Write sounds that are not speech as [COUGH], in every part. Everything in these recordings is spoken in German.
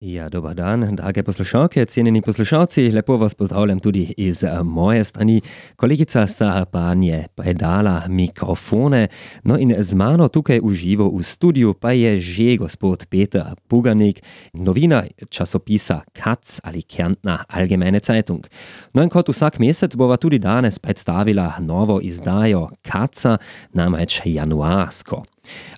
Ja, dobar dan, drage poslušalke, cenjeni poslušalci, lepo vas pozdravljam tudi iz eh, moje strani. Kolegica Sahapan je predala mikrofone, no in z mano tukaj v živo v studiu pa je že gospod Peter Puganik, novina časopisa Katz ali Kärntner Allgemeine Zeitung. No in kot vsak mesec bova tudi danes predstavila novo izdajo Katza, namreč januarsko.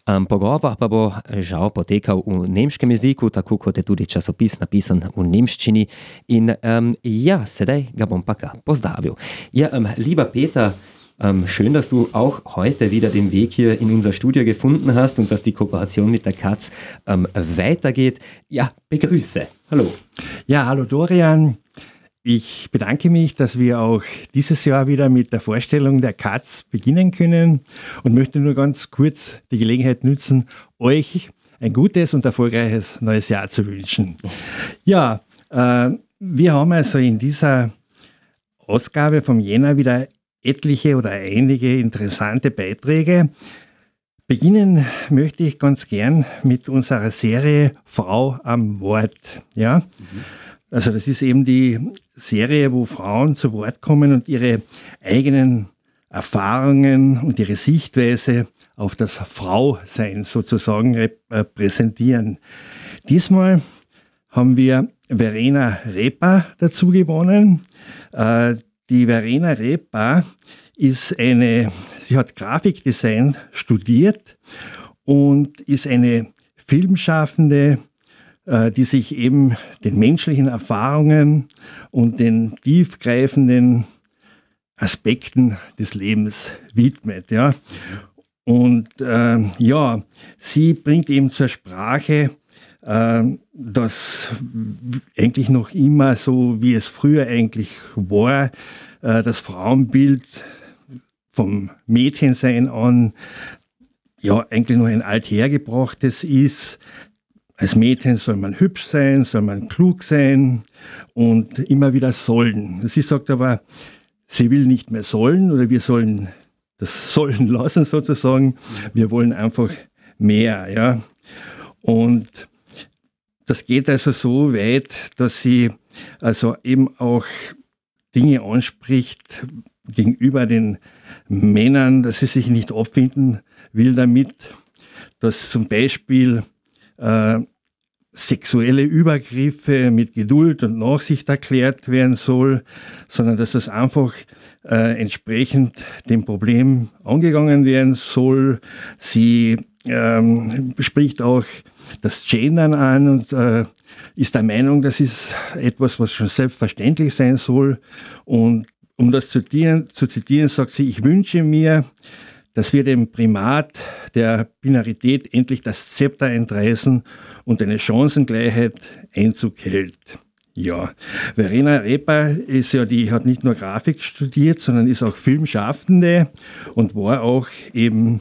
Um, pogovor pa bo žal potekal v nemškem jeziku, tako kot je tudi časopis napisan v nemščini. In um, ja, sedaj ga bom pa pozdravil. Ja, um, lieber Peter, um, schön, dass du auch heute wieder den Weg hier in unser Studio gefunden hast und dass die Kooperation mit der Katz um, weitergeht. Ja, begrüße. Hallo. Ja, hallo Dorian. Ich bedanke mich, dass wir auch dieses Jahr wieder mit der Vorstellung der Katz beginnen können und möchte nur ganz kurz die Gelegenheit nutzen, euch ein gutes und erfolgreiches neues Jahr zu wünschen. Ja, äh, wir haben also in dieser Ausgabe vom Jänner wieder etliche oder einige interessante Beiträge. Beginnen möchte ich ganz gern mit unserer Serie Frau am Wort. Ja? Mhm. Also das ist eben die Serie, wo Frauen zu Wort kommen und ihre eigenen Erfahrungen und ihre Sichtweise auf das Frausein sozusagen repräsentieren. Diesmal haben wir Verena Repa dazu gewonnen. Äh, die Verena Repa ist eine, sie hat Grafikdesign studiert und ist eine Filmschaffende, die sich eben den menschlichen Erfahrungen und den tiefgreifenden Aspekten des Lebens widmet. Ja. Und äh, ja, sie bringt eben zur Sprache, äh, dass eigentlich noch immer so, wie es früher eigentlich war, äh, das Frauenbild vom Mädchensein an ja eigentlich noch ein althergebrachtes ist, als Mädchen soll man hübsch sein, soll man klug sein und immer wieder sollen. Sie sagt aber, sie will nicht mehr sollen oder wir sollen das [LAUGHS] sollen lassen sozusagen. Wir wollen einfach mehr, ja. Und das geht also so weit, dass sie also eben auch Dinge anspricht gegenüber den Männern, dass sie sich nicht abfinden will damit, dass zum Beispiel äh, sexuelle Übergriffe mit Geduld und Nachsicht erklärt werden soll, sondern dass das einfach äh, entsprechend dem Problem angegangen werden soll. Sie ähm, spricht auch das Gendern an und äh, ist der Meinung, das ist etwas, was schon selbstverständlich sein soll. Und um das zu zitieren, zu zitieren sagt sie, ich wünsche mir, dass wir dem Primat der Binarität endlich das Zepter entreißen und eine Chancengleichheit Einzug hält. Ja, Verena Repa ist ja, die hat nicht nur Grafik studiert, sondern ist auch Filmschaffende und war auch eben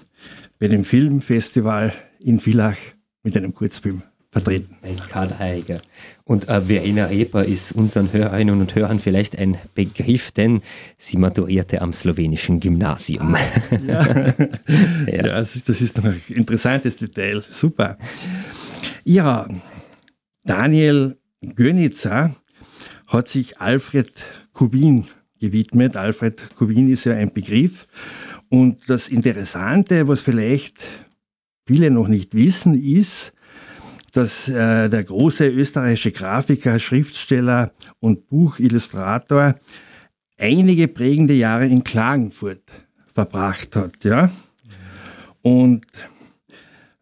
bei dem Filmfestival in Villach mit einem Kurzfilm vertreten. Ein Karl-Heiliger. Und äh, Verena Repa ist unseren Hörerinnen und Hörern vielleicht ein Begriff, denn sie maturierte am slowenischen Gymnasium. Ah, ja, [LAUGHS] ja. das, ist, das ist ein interessantes Detail. Super. Ja, Daniel Gönica hat sich Alfred Kubin gewidmet. Alfred Kubin ist ja ein Begriff. Und das Interessante, was vielleicht viele noch nicht wissen, ist, dass äh, der große österreichische Grafiker, Schriftsteller und Buchillustrator einige prägende Jahre in Klagenfurt verbracht hat. Ja? Und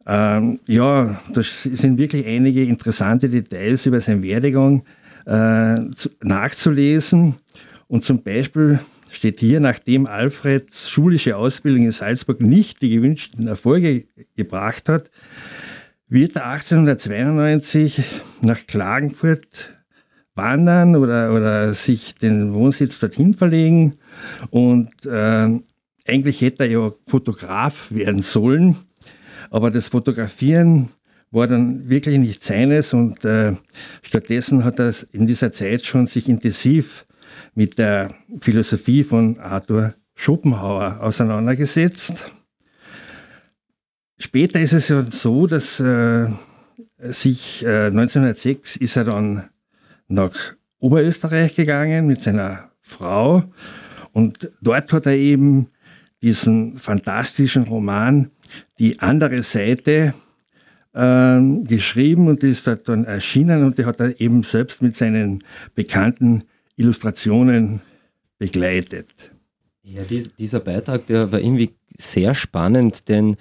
ähm, ja, das sind wirklich einige interessante Details über seinen Werdegang äh, zu, nachzulesen. Und zum Beispiel steht hier, nachdem Alfreds schulische Ausbildung in Salzburg nicht die gewünschten Erfolge gebracht hat, wird er 1892 nach Klagenfurt wandern oder, oder sich den Wohnsitz dorthin verlegen. Und äh, eigentlich hätte er ja Fotograf werden sollen, aber das Fotografieren war dann wirklich nicht seines und äh, stattdessen hat er in dieser Zeit schon sich intensiv mit der Philosophie von Arthur Schopenhauer auseinandergesetzt. Später ist es ja so, dass äh, sich äh, 1906 ist er dann nach Oberösterreich gegangen mit seiner Frau und dort hat er eben diesen fantastischen Roman Die andere Seite äh, geschrieben und ist dort dann erschienen und die hat er eben selbst mit seinen bekannten Illustrationen begleitet. Ja, dies, dieser Beitrag, der war irgendwie sehr spannend, denn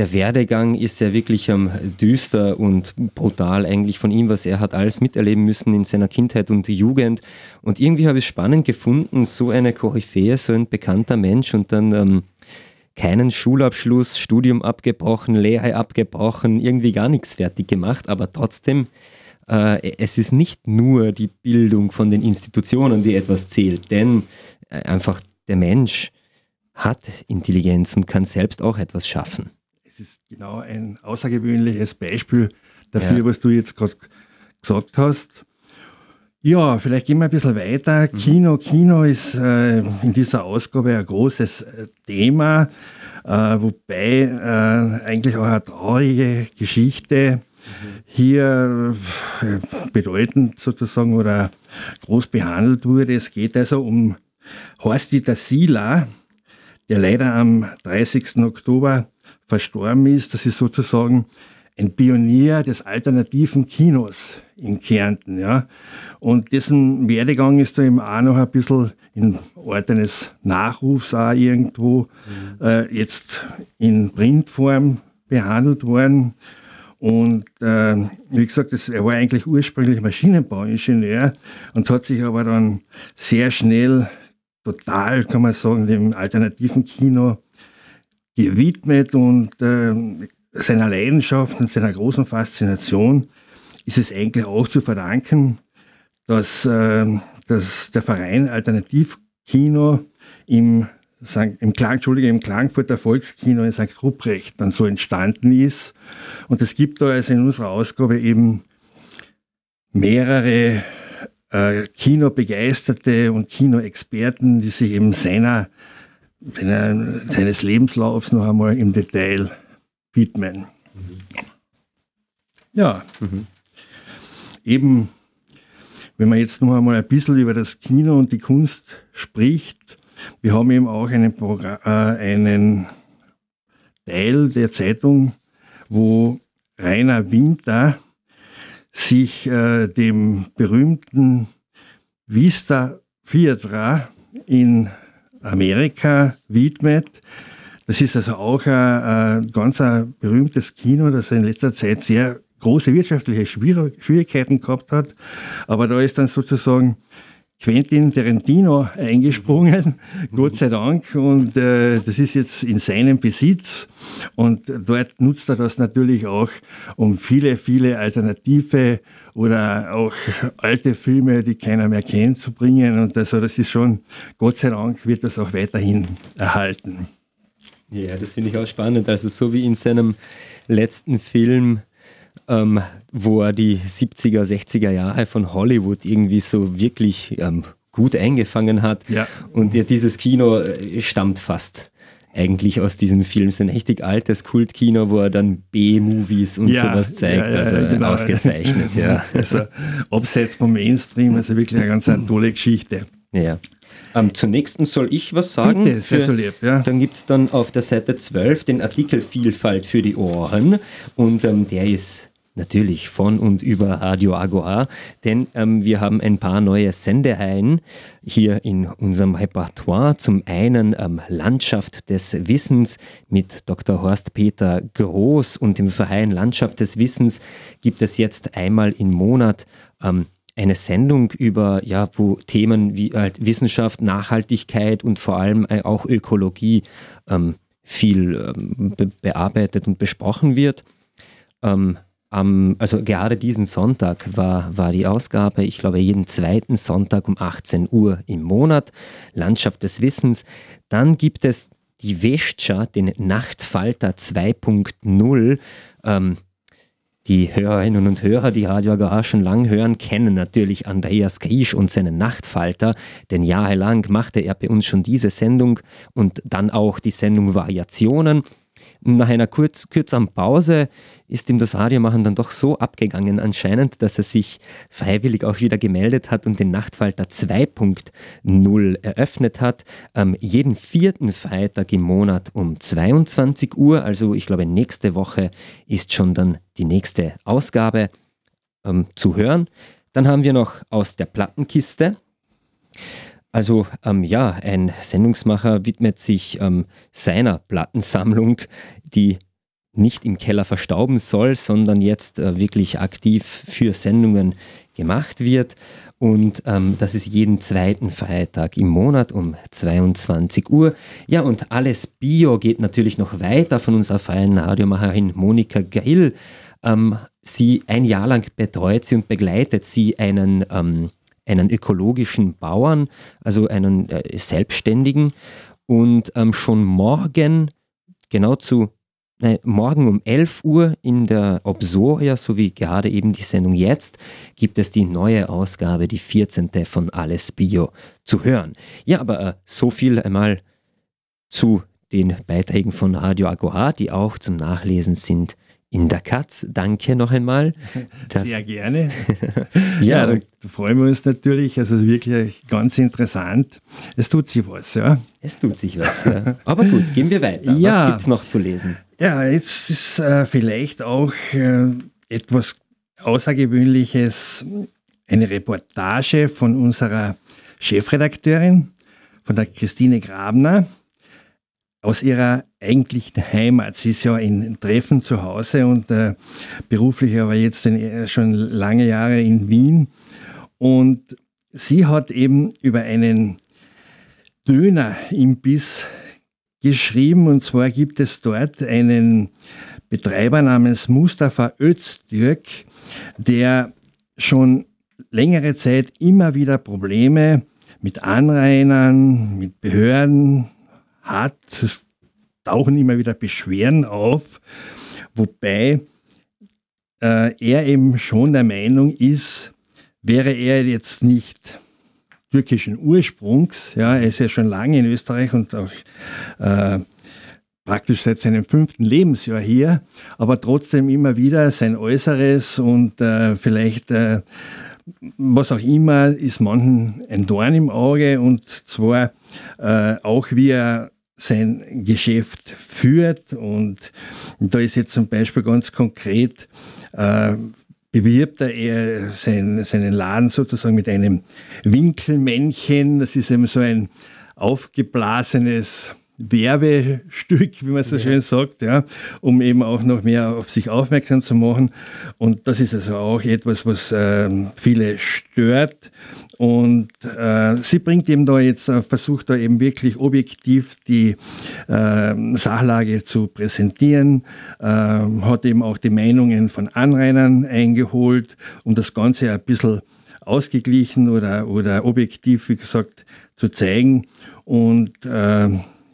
der Werdegang ist ja wirklich ähm, düster und brutal eigentlich von ihm, was er hat alles miterleben müssen in seiner Kindheit und Jugend. Und irgendwie habe ich es spannend gefunden, so eine Koryphäe, so ein bekannter Mensch und dann ähm, keinen Schulabschluss, Studium abgebrochen, Lehre abgebrochen, irgendwie gar nichts fertig gemacht, aber trotzdem, äh, es ist nicht nur die Bildung von den Institutionen, die etwas zählt, denn äh, einfach der Mensch hat Intelligenz und kann selbst auch etwas schaffen. Ist genau ein außergewöhnliches Beispiel dafür, ja. was du jetzt gerade gesagt hast. Ja, vielleicht gehen wir ein bisschen weiter. Mhm. Kino, Kino ist äh, in dieser Ausgabe ein großes äh, Thema, äh, wobei äh, eigentlich auch eine traurige Geschichte mhm. hier äh, bedeutend sozusagen oder groß behandelt wurde. Es geht also um Horst-Dieter Sieler, der leider am 30. Oktober verstorben ist. Das ist sozusagen ein Pionier des alternativen Kinos in Kärnten. Ja. Und dessen Werdegang ist da eben auch noch ein bisschen in Ort eines Nachrufs auch irgendwo mhm. äh, jetzt in Printform behandelt worden. Und äh, wie gesagt, das, er war eigentlich ursprünglich Maschinenbauingenieur und hat sich aber dann sehr schnell total, kann man sagen, dem alternativen Kino gewidmet und äh, seiner Leidenschaft und seiner großen Faszination ist es eigentlich auch zu verdanken, dass, äh, dass der Verein Alternativkino im, im, Klang, Entschuldige, im Klagenfurter Volkskino in St. Ruprecht dann so entstanden ist. Und es gibt da also in unserer Ausgabe eben mehrere äh, Kinobegeisterte und Kinoexperten, die sich eben seiner, seines Lebenslaufs noch einmal im Detail widmen. Ja, mhm. eben, wenn man jetzt noch einmal ein bisschen über das Kino und die Kunst spricht, wir haben eben auch einen, äh, einen Teil der Zeitung, wo Rainer Winter sich äh, dem berühmten Vista Theatra in Amerika widmet. Das ist also auch ein, ein ganz ein berühmtes Kino, das in letzter Zeit sehr große wirtschaftliche Schwierigkeiten gehabt hat. Aber da ist dann sozusagen Quentin Tarantino eingesprungen, mhm. Gott sei Dank. Und äh, das ist jetzt in seinem Besitz. Und dort nutzt er das natürlich auch, um viele, viele alternative oder auch alte Filme, die keiner mehr kennt, zu bringen. Und also das ist schon, Gott sei Dank, wird das auch weiterhin erhalten. Ja, das finde ich auch spannend. Also so wie in seinem letzten Film ähm, wo er die 70er, 60er Jahre von Hollywood irgendwie so wirklich ähm, gut eingefangen hat. Ja. Und ja, dieses Kino äh, stammt fast eigentlich aus diesem Film. Es ist ein richtig altes Kultkino, wo er dann B-Movies und ja, sowas zeigt. Ja, ja, also genau. ausgezeichnet, ja. [LAUGHS] Also abseits vom Mainstream, also wirklich eine ganz [CLEARS THROAT] tolle Geschichte. Ja. Ähm, zunächst soll ich was sagen. Bitte, so lieb, ja. Dann gibt es dann auf der Seite 12 den Artikel Vielfalt für die Ohren und ähm, der ist Natürlich von und über Radio Agora, denn ähm, wir haben ein paar neue Sendereihen hier in unserem Repertoire. Zum einen ähm, Landschaft des Wissens mit Dr. Horst Peter Groß und im Verein Landschaft des Wissens gibt es jetzt einmal im Monat ähm, eine Sendung über ja, wo Themen wie halt Wissenschaft, Nachhaltigkeit und vor allem äh, auch Ökologie ähm, viel ähm, be bearbeitet und besprochen wird. Ähm, am, also gerade diesen Sonntag war, war die Ausgabe, ich glaube jeden zweiten Sonntag um 18 Uhr im Monat, Landschaft des Wissens. Dann gibt es die Westscha, den Nachtfalter 2.0. Ähm, die Hörerinnen und Hörer, die Radio Agora schon lang hören, kennen natürlich Andreas Griesch und seinen Nachtfalter, denn jahrelang machte er bei uns schon diese Sendung und dann auch die Sendung Variationen. Nach einer kurz, kürzeren Pause ist ihm das Radiomachen dann doch so abgegangen anscheinend, dass er sich freiwillig auch wieder gemeldet hat und den Nachtfalter 2.0 eröffnet hat. Ähm, jeden vierten Freitag im Monat um 22 Uhr, also ich glaube nächste Woche ist schon dann die nächste Ausgabe ähm, zu hören. Dann haben wir noch aus der Plattenkiste. Also ähm, ja, ein Sendungsmacher widmet sich ähm, seiner Plattensammlung, die nicht im Keller verstauben soll, sondern jetzt äh, wirklich aktiv für Sendungen gemacht wird. Und ähm, das ist jeden zweiten Freitag im Monat um 22 Uhr. Ja, und alles Bio geht natürlich noch weiter von unserer freien Radiomacherin Monika Grill. Ähm, sie ein Jahr lang betreut sie und begleitet sie einen ähm, einen ökologischen Bauern, also einen äh, Selbstständigen. Und ähm, schon morgen, genau zu äh, morgen um 11 Uhr in der Obsoria, sowie gerade eben die Sendung jetzt, gibt es die neue Ausgabe, die 14. von Alles Bio zu hören. Ja, aber äh, so viel einmal zu den Beiträgen von Radio Agora, die auch zum Nachlesen sind in der Katz. Danke noch einmal. [LAUGHS] Sehr gerne. [LAUGHS] ja, ja da freuen wir uns natürlich. Also wirklich ganz interessant. Es tut sich was, ja. Es tut sich was, ja. Aber gut, gehen wir weiter. Ja, was gibt es noch zu lesen? Ja, jetzt ist äh, vielleicht auch äh, etwas Außergewöhnliches, eine Reportage von unserer Chefredakteurin, von der Christine Grabner aus ihrer eigentlichen Heimat. Sie ist ja in Treffen zu Hause und äh, beruflich aber jetzt in, äh, schon lange Jahre in Wien. Und sie hat eben über einen Dönerimbiss geschrieben. Und zwar gibt es dort einen Betreiber namens Mustafa Öztürk, der schon längere Zeit immer wieder Probleme mit Anrainern, mit Behörden, hat. Es tauchen immer wieder Beschwerden auf, wobei äh, er eben schon der Meinung ist, wäre er jetzt nicht türkischen Ursprungs, ja, er ist ja schon lange in Österreich und auch äh, praktisch seit seinem fünften Lebensjahr hier, aber trotzdem immer wieder sein Äußeres und äh, vielleicht äh, was auch immer ist manchen ein Dorn im Auge und zwar äh, auch wie er sein Geschäft führt. Und da ist jetzt zum Beispiel ganz konkret, äh, bewirbt er sein, seinen Laden sozusagen mit einem Winkelmännchen. Das ist eben so ein aufgeblasenes Werbestück, wie man so ja. schön sagt, ja, um eben auch noch mehr auf sich aufmerksam zu machen. Und das ist also auch etwas, was äh, viele stört. Und äh, sie bringt eben da jetzt, äh, versucht da eben wirklich objektiv die äh, Sachlage zu präsentieren, äh, hat eben auch die Meinungen von Anrainern eingeholt, um das Ganze ein bisschen ausgeglichen oder, oder objektiv, wie gesagt, zu zeigen. Und äh,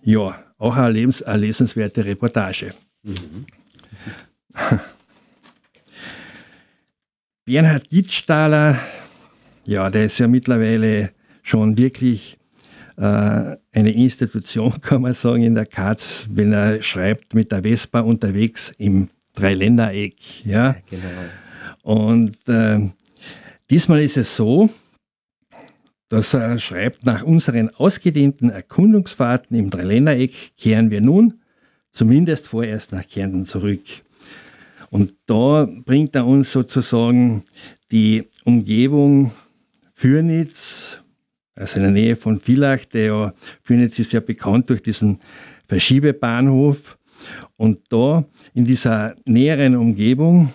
ja, auch eine, lebens-, eine lesenswerte Reportage. Mhm. Bernhard Gittstahler ja, der ist ja mittlerweile schon wirklich äh, eine Institution, [LAUGHS] kann man sagen, in der Katz, wenn er schreibt mit der Vespa unterwegs im Dreiländereck. Ja? Genau. Und äh, diesmal ist es so, dass er schreibt, nach unseren ausgedehnten Erkundungsfahrten im Dreiländereck kehren wir nun zumindest vorerst nach Kärnten zurück. Und da bringt er uns sozusagen die Umgebung Fürnitz, also in der Nähe von Villach, der ja, Fürnitz ist ja bekannt durch diesen Verschiebebahnhof. Und da in dieser näheren Umgebung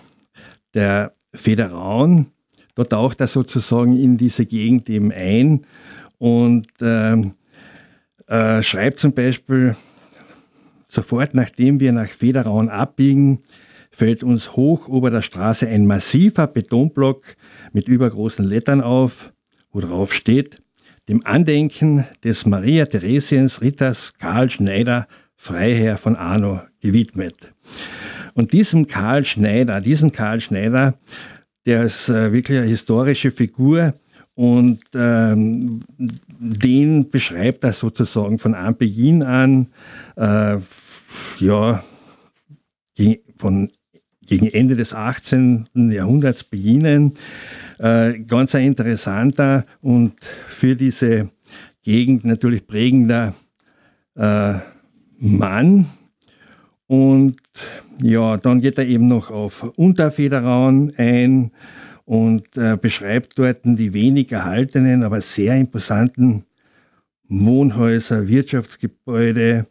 der Federaun, da taucht er sozusagen in diese Gegend eben ein und äh, äh, schreibt zum Beispiel, sofort nachdem wir nach Federaun abbiegen, fällt uns hoch über der Straße ein massiver Betonblock mit übergroßen Lettern auf, wo drauf steht, dem Andenken des Maria Theresiens Ritters Karl Schneider, Freiherr von Arno, gewidmet. Und diesem Karl Schneider, diesen Karl Schneider, der ist äh, wirklich eine historische Figur und ähm, den beschreibt er sozusagen von Anbeginn an, äh, ja, von gegen Ende des 18. Jahrhunderts beginnen. Äh, ganz ein interessanter und für diese Gegend natürlich prägender äh, Mann. Und ja, dann geht er eben noch auf Unterfederaun ein und äh, beschreibt dort die wenig erhaltenen, aber sehr imposanten Wohnhäuser, Wirtschaftsgebäude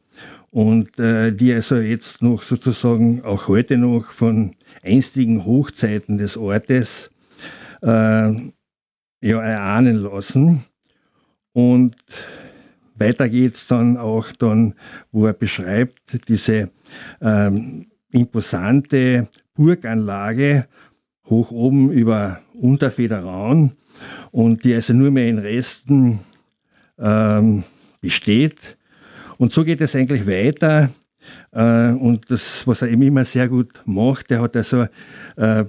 und äh, die also jetzt noch sozusagen auch heute noch von einstigen Hochzeiten des Ortes äh, ja, erahnen lassen. Und weiter geht es dann auch dann, wo er beschreibt, diese ähm, imposante Burganlage hoch oben über Unterfederaun und die also nur mehr in Resten ähm, besteht. Und so geht es eigentlich weiter. Äh, und das, was er eben immer sehr gut macht, der hat also, äh,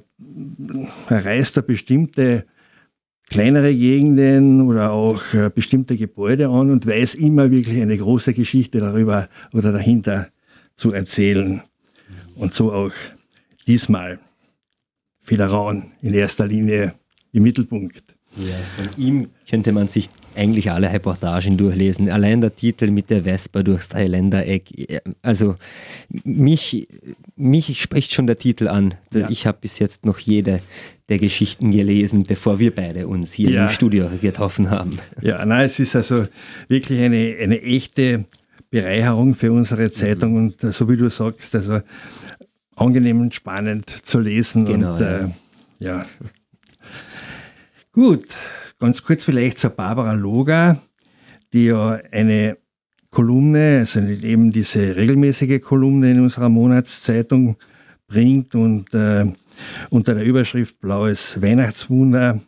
er reist da bestimmte kleinere Gegenden oder auch äh, bestimmte Gebäude an und weiß immer wirklich eine große Geschichte darüber oder dahinter zu erzählen. Und so auch diesmal Federaun in erster Linie im Mittelpunkt. Ja, von ihm könnte man sich eigentlich alle Reportagen durchlesen. Allein der Titel mit der Vespa durchs Dreiländereck. Also mich, mich spricht schon der Titel an. Ja. Ich habe bis jetzt noch jede der Geschichten gelesen, bevor wir beide uns hier ja. im Studio getroffen haben. Ja, nein, es ist also wirklich eine, eine echte Bereicherung für unsere Zeitung und so wie du sagst, also angenehm und spannend zu lesen. Genau, und ja. Äh, ja. Gut, ganz kurz vielleicht zur Barbara Loga, die ja eine Kolumne, also eben diese regelmäßige Kolumne in unserer Monatszeitung bringt und äh, unter der Überschrift Blaues Weihnachtswunder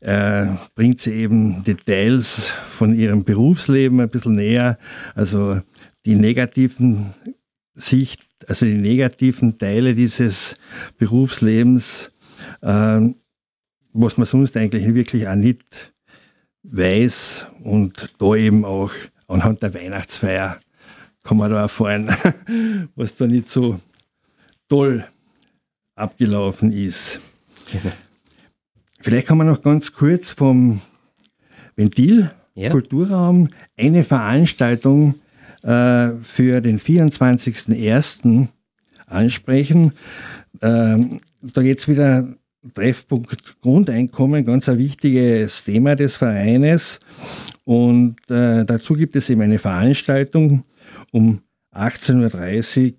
äh, bringt sie eben Details von ihrem Berufsleben ein bisschen näher, also die negativen Sicht, also die negativen Teile dieses Berufslebens äh, was man sonst eigentlich wirklich auch nicht weiß und da eben auch anhand der Weihnachtsfeier kann man da erfahren, [LAUGHS] was da nicht so toll abgelaufen ist. Vielleicht kann man noch ganz kurz vom Ventil ja. Kulturraum eine Veranstaltung äh, für den 24.01. ansprechen. Ähm, da geht es wieder Treffpunkt Grundeinkommen, ganz ein wichtiges Thema des Vereines. Und äh, dazu gibt es eben eine Veranstaltung um 18.30 Uhr,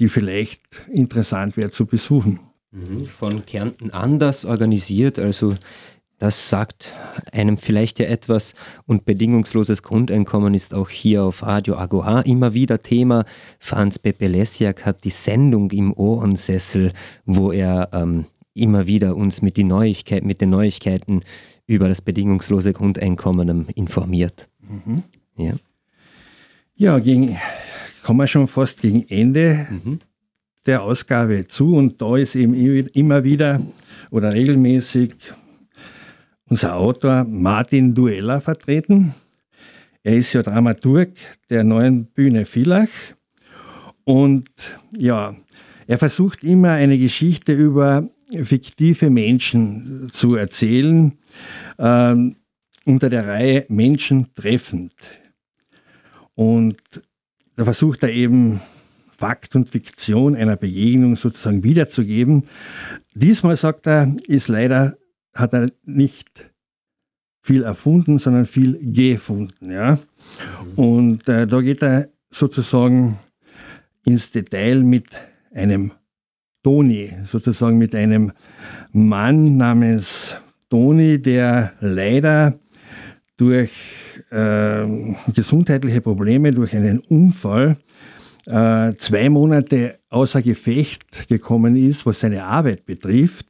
die vielleicht interessant wäre zu besuchen. Mhm. Von Kärnten anders organisiert, also das sagt einem vielleicht ja etwas und bedingungsloses Grundeinkommen ist auch hier auf Radio Agoha immer wieder Thema. Franz Pepelesiak hat die Sendung im Ohrensessel, wo er ähm, immer wieder uns mit, Neuigkeit, mit den Neuigkeiten über das bedingungslose Grundeinkommen ähm, informiert. Mhm. Ja, ja gegen, kommen wir schon fast gegen Ende mhm. Der Ausgabe zu und da ist eben immer wieder oder regelmäßig unser Autor Martin Duella vertreten. Er ist ja Dramaturg der neuen Bühne Villach. Und ja, er versucht immer eine Geschichte über fiktive Menschen zu erzählen, äh, unter der Reihe Menschen treffend. Und da versucht er eben Fakt und Fiktion einer Begegnung sozusagen wiederzugeben. Diesmal, sagt er, ist leider hat er nicht viel erfunden, sondern viel gefunden. Ja? Und äh, da geht er sozusagen ins Detail mit einem Toni, sozusagen mit einem Mann namens Toni, der leider durch äh, gesundheitliche Probleme, durch einen Unfall, äh, zwei Monate außer Gefecht gekommen ist, was seine Arbeit betrifft.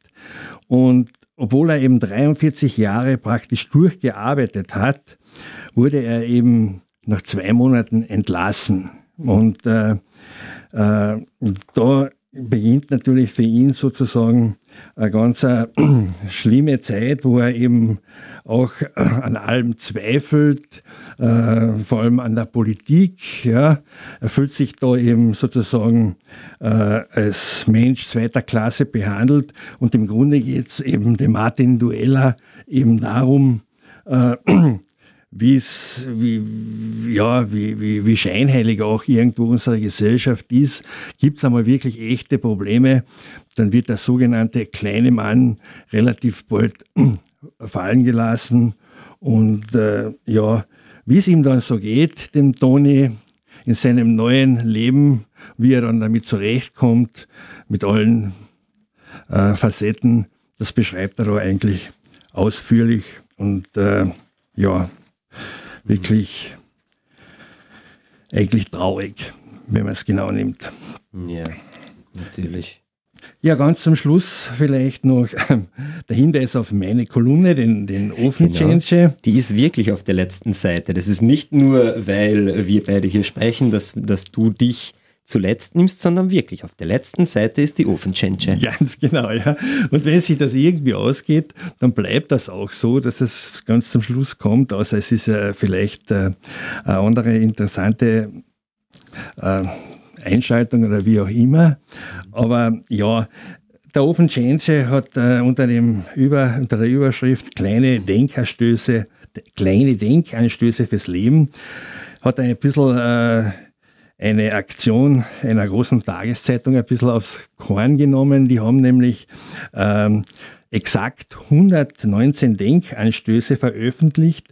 Und obwohl er eben 43 Jahre praktisch durchgearbeitet hat, wurde er eben nach zwei Monaten entlassen. Und äh, äh, da beginnt natürlich für ihn sozusagen eine ganz äh, [CLEARS THROAT] schlimme Zeit, wo er eben auch äh, an allem zweifelt, äh, vor allem an der Politik. Ja. Er fühlt sich da eben sozusagen äh, als Mensch zweiter Klasse behandelt und im Grunde geht es eben dem Martin Duella eben darum, äh, [CLEARS THROAT] wie es, wie, ja, wie, wie, wie scheinheilig auch irgendwo unsere Gesellschaft ist, gibt es einmal wirklich echte Probleme, dann wird der sogenannte kleine Mann relativ bald [CLEARS THROAT] fallen gelassen. Und äh, ja, wie es ihm dann so geht, dem Toni, in seinem neuen Leben, wie er dann damit zurechtkommt, mit allen äh, Facetten, das beschreibt er da eigentlich ausführlich. Und äh, ja, wirklich eigentlich traurig, wenn man es genau nimmt. Ja, natürlich. Ja, ganz zum Schluss vielleicht noch der Hinweis auf meine Kolumne, den, den Ofenchange. Genau. Die ist wirklich auf der letzten Seite. Das ist nicht nur, weil wir beide hier sprechen, dass, dass du dich zuletzt nimmst, sondern wirklich auf der letzten Seite ist die Ofenchange. [LAUGHS] Ganz genau, ja. Und wenn sich das irgendwie ausgeht, dann bleibt das auch so, dass es ganz zum Schluss kommt, außer es ist äh, vielleicht äh, eine andere interessante äh, Einschaltung oder wie auch immer. Aber ja, der Open Change hat äh, unter, dem Über, unter der Überschrift kleine Denkanstöße, kleine Denkanstöße fürs Leben, hat ein bisschen äh, eine Aktion einer großen Tageszeitung ein bisschen aufs Korn genommen. Die haben nämlich ähm, exakt 119 Denkanstöße veröffentlicht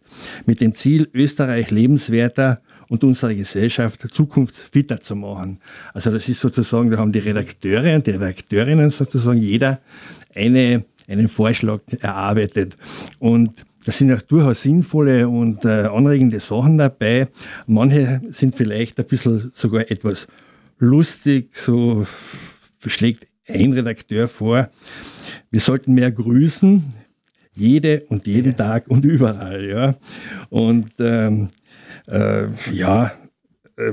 mit dem Ziel, Österreich lebenswerter und unsere Gesellschaft zukunftsfitter zu machen. Also das ist sozusagen, da haben die Redakteure und die Redakteurinnen sozusagen jeder eine, einen Vorschlag erarbeitet. Und da sind auch durchaus sinnvolle und äh, anregende Sachen dabei. Manche sind vielleicht ein bisschen sogar etwas lustig, so schlägt ein Redakteur vor, wir sollten mehr grüßen, jede und jeden ja. Tag und überall. Ja. Und ähm, äh, ja, äh,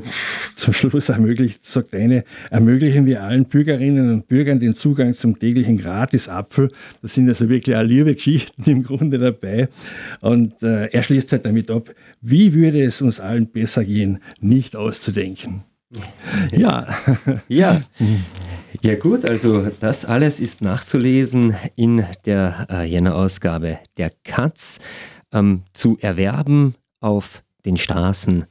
zum Schluss ermöglicht, sagt eine, ermöglichen wir allen Bürgerinnen und Bürgern den Zugang zum täglichen Gratisapfel. Das sind also wirklich auch liebe Geschichten im Grunde dabei. Und äh, er schließt halt damit ab, wie würde es uns allen besser gehen, nicht auszudenken. Ja. [LAUGHS] Ja. Ja gut, also das alles ist nachzulesen in der äh, Jänner-Ausgabe der Katz ähm, zu erwerben auf den Straßen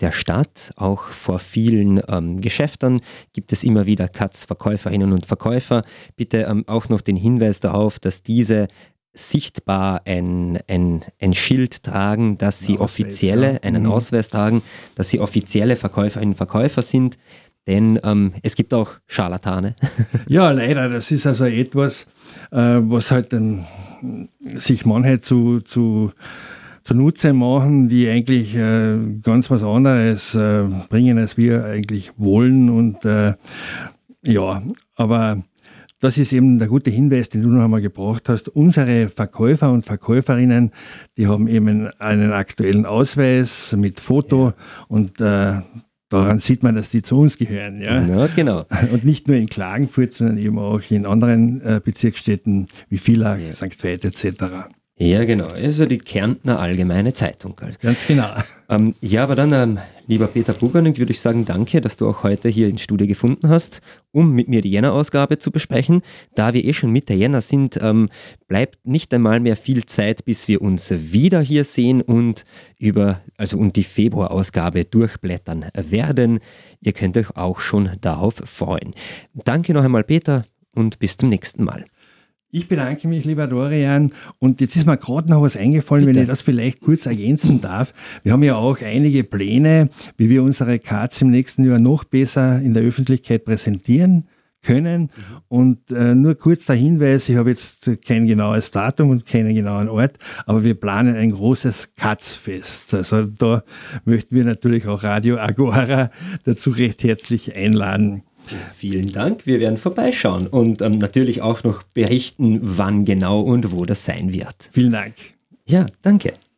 der Stadt. Auch vor vielen ähm, Geschäften gibt es immer wieder Katz-Verkäuferinnen und Verkäufer. Bitte ähm, auch noch den Hinweis darauf, dass diese sichtbar ein, ein, ein Schild tragen, dass sie Ausweis, offizielle, ja. einen mhm. Ausweis tragen, dass sie offizielle Verkäuferinnen und Verkäufer sind. Denn ähm, es gibt auch Scharlatane. [LAUGHS] Ja, leider. Das ist also etwas, äh, was halt dann sich manche zu, zu zunutze machen, die eigentlich äh, ganz was anderes äh, bringen, als wir eigentlich wollen. Und äh, ja, aber das ist eben der gute Hinweis, den du noch einmal gebracht hast. Unsere Verkäufer und Verkäuferinnen, die haben eben einen aktuellen Ausweis mit Foto ja. und äh, daran sieht man, dass die zu uns gehören. Ja? ja, genau. [LAUGHS] Und nicht nur in Klagenfurt, sondern eben auch in anderen äh, Bezirksstädten wie Villach, ja. St. Veit etc. Ja, genau. Also die Kärntner Allgemeine Zeitung. Ganz genau. Ähm, ja, aber dann, ähm, lieber Peter Bugerning, würde ich sagen, danke, dass du auch heute hier ins Studio gefunden hast, um mit mir die Jänner-Ausgabe zu besprechen. Da wir eh schon Mitte Jänner sind, ähm, bleibt nicht einmal mehr viel Zeit, bis wir uns wieder hier sehen und über, also und die Februar-Ausgabe durchblättern werden. Ihr könnt euch auch schon darauf freuen. Danke noch einmal, Peter, und bis zum nächsten Mal. Ich bedanke mich, lieber Dorian. Und jetzt ist mir gerade noch was eingefallen, Bitte. wenn ich das vielleicht kurz ergänzen darf. Wir haben ja auch einige Pläne, wie wir unsere Cards im nächsten Jahr noch besser in der Öffentlichkeit präsentieren können. Und äh, nur kurz der Hinweis, ich habe jetzt kein genaues Datum und keinen genauen Ort, aber wir planen ein großes Katzfest. Also da möchten wir natürlich auch Radio Agora dazu recht herzlich einladen. Vielen Dank. Wir werden vorbeischauen und ähm, natürlich auch noch berichten, wann genau und wo das sein wird. Vielen Dank. Ja, danke.